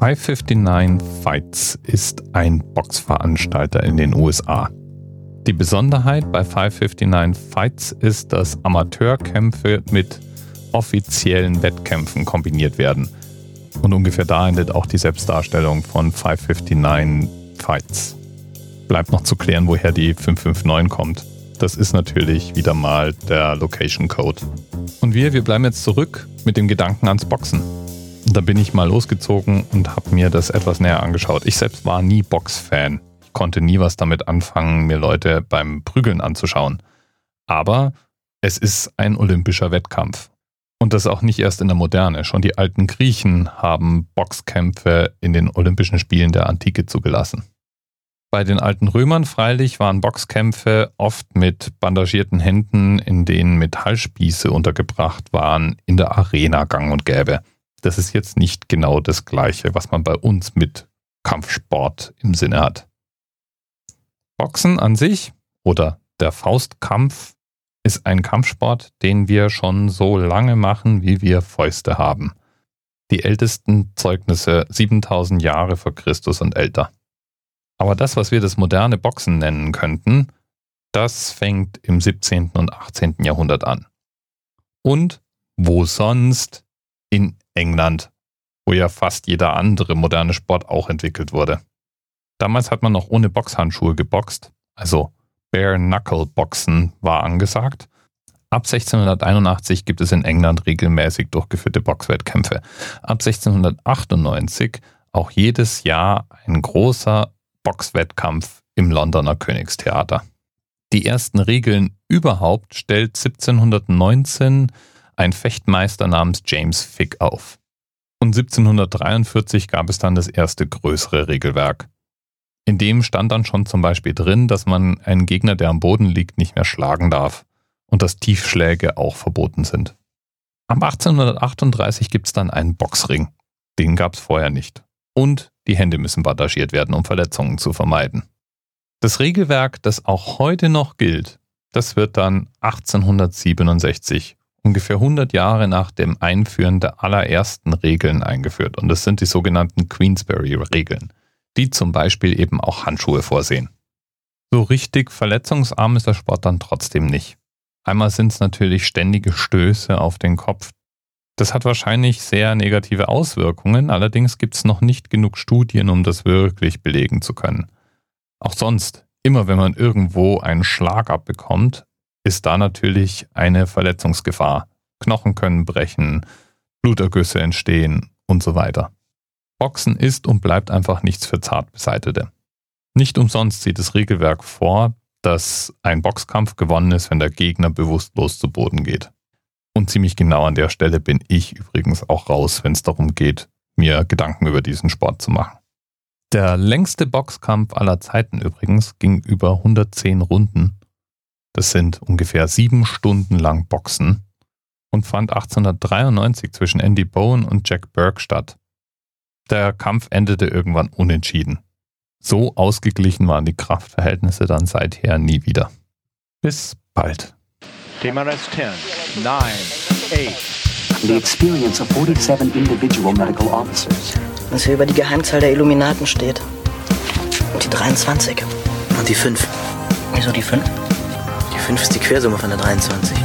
559 Fights ist ein Boxveranstalter in den USA. Die Besonderheit bei 559 Fights ist, dass Amateurkämpfe mit offiziellen Wettkämpfen kombiniert werden. Und ungefähr da endet auch die Selbstdarstellung von 559 Fights. Bleibt noch zu klären, woher die 559 kommt. Das ist natürlich wieder mal der Location Code. Und wir, wir bleiben jetzt zurück mit dem Gedanken ans Boxen. Und da bin ich mal losgezogen und habe mir das etwas näher angeschaut. Ich selbst war nie Box-Fan. Ich konnte nie was damit anfangen, mir Leute beim Prügeln anzuschauen. Aber es ist ein olympischer Wettkampf. Und das auch nicht erst in der Moderne. Schon die alten Griechen haben Boxkämpfe in den Olympischen Spielen der Antike zugelassen. Bei den alten Römern freilich waren Boxkämpfe oft mit bandagierten Händen, in denen Metallspieße untergebracht waren, in der Arena gang und gäbe das ist jetzt nicht genau das Gleiche, was man bei uns mit Kampfsport im Sinne hat. Boxen an sich oder der Faustkampf ist ein Kampfsport, den wir schon so lange machen, wie wir Fäuste haben. Die ältesten Zeugnisse 7000 Jahre vor Christus und älter. Aber das, was wir das moderne Boxen nennen könnten, das fängt im 17. und 18. Jahrhundert an. Und wo sonst? In England, wo ja fast jeder andere moderne Sport auch entwickelt wurde. Damals hat man noch ohne Boxhandschuhe geboxt, also Bare-Knuckle-Boxen war angesagt. Ab 1681 gibt es in England regelmäßig durchgeführte Boxwettkämpfe. Ab 1698 auch jedes Jahr ein großer Boxwettkampf im Londoner Königstheater. Die ersten Regeln überhaupt stellt 1719 ein Fechtmeister namens James Fick auf. Und 1743 gab es dann das erste größere Regelwerk. In dem stand dann schon zum Beispiel drin, dass man einen Gegner, der am Boden liegt, nicht mehr schlagen darf und dass Tiefschläge auch verboten sind. Ab 1838 gibt es dann einen Boxring. Den gab es vorher nicht. Und die Hände müssen bandagiert werden, um Verletzungen zu vermeiden. Das Regelwerk, das auch heute noch gilt, das wird dann 1867 ungefähr 100 Jahre nach dem Einführen der allerersten Regeln eingeführt. Und das sind die sogenannten Queensberry-Regeln, die zum Beispiel eben auch Handschuhe vorsehen. So richtig verletzungsarm ist der Sport dann trotzdem nicht. Einmal sind es natürlich ständige Stöße auf den Kopf. Das hat wahrscheinlich sehr negative Auswirkungen, allerdings gibt es noch nicht genug Studien, um das wirklich belegen zu können. Auch sonst, immer wenn man irgendwo einen Schlag abbekommt, ist da natürlich eine Verletzungsgefahr. Knochen können brechen, Blutergüsse entstehen und so weiter. Boxen ist und bleibt einfach nichts für Zartbeseitete. Nicht umsonst sieht das Regelwerk vor, dass ein Boxkampf gewonnen ist, wenn der Gegner bewusstlos zu Boden geht. Und ziemlich genau an der Stelle bin ich übrigens auch raus, wenn es darum geht, mir Gedanken über diesen Sport zu machen. Der längste Boxkampf aller Zeiten übrigens ging über 110 Runden das sind ungefähr sieben Stunden lang Boxen und fand 1893 zwischen Andy Bowen und Jack Burke statt. Der Kampf endete irgendwann unentschieden. So ausgeglichen waren die Kraftverhältnisse dann seither nie wieder. Bis bald. TMRS 10, 9, 8. The experience of 47 individual medical officers. Was hier über die Geheimzahl der Illuminaten steht. Und die 23. Und die 5. Wieso die 5? 5 ist die Quersumme von der 23.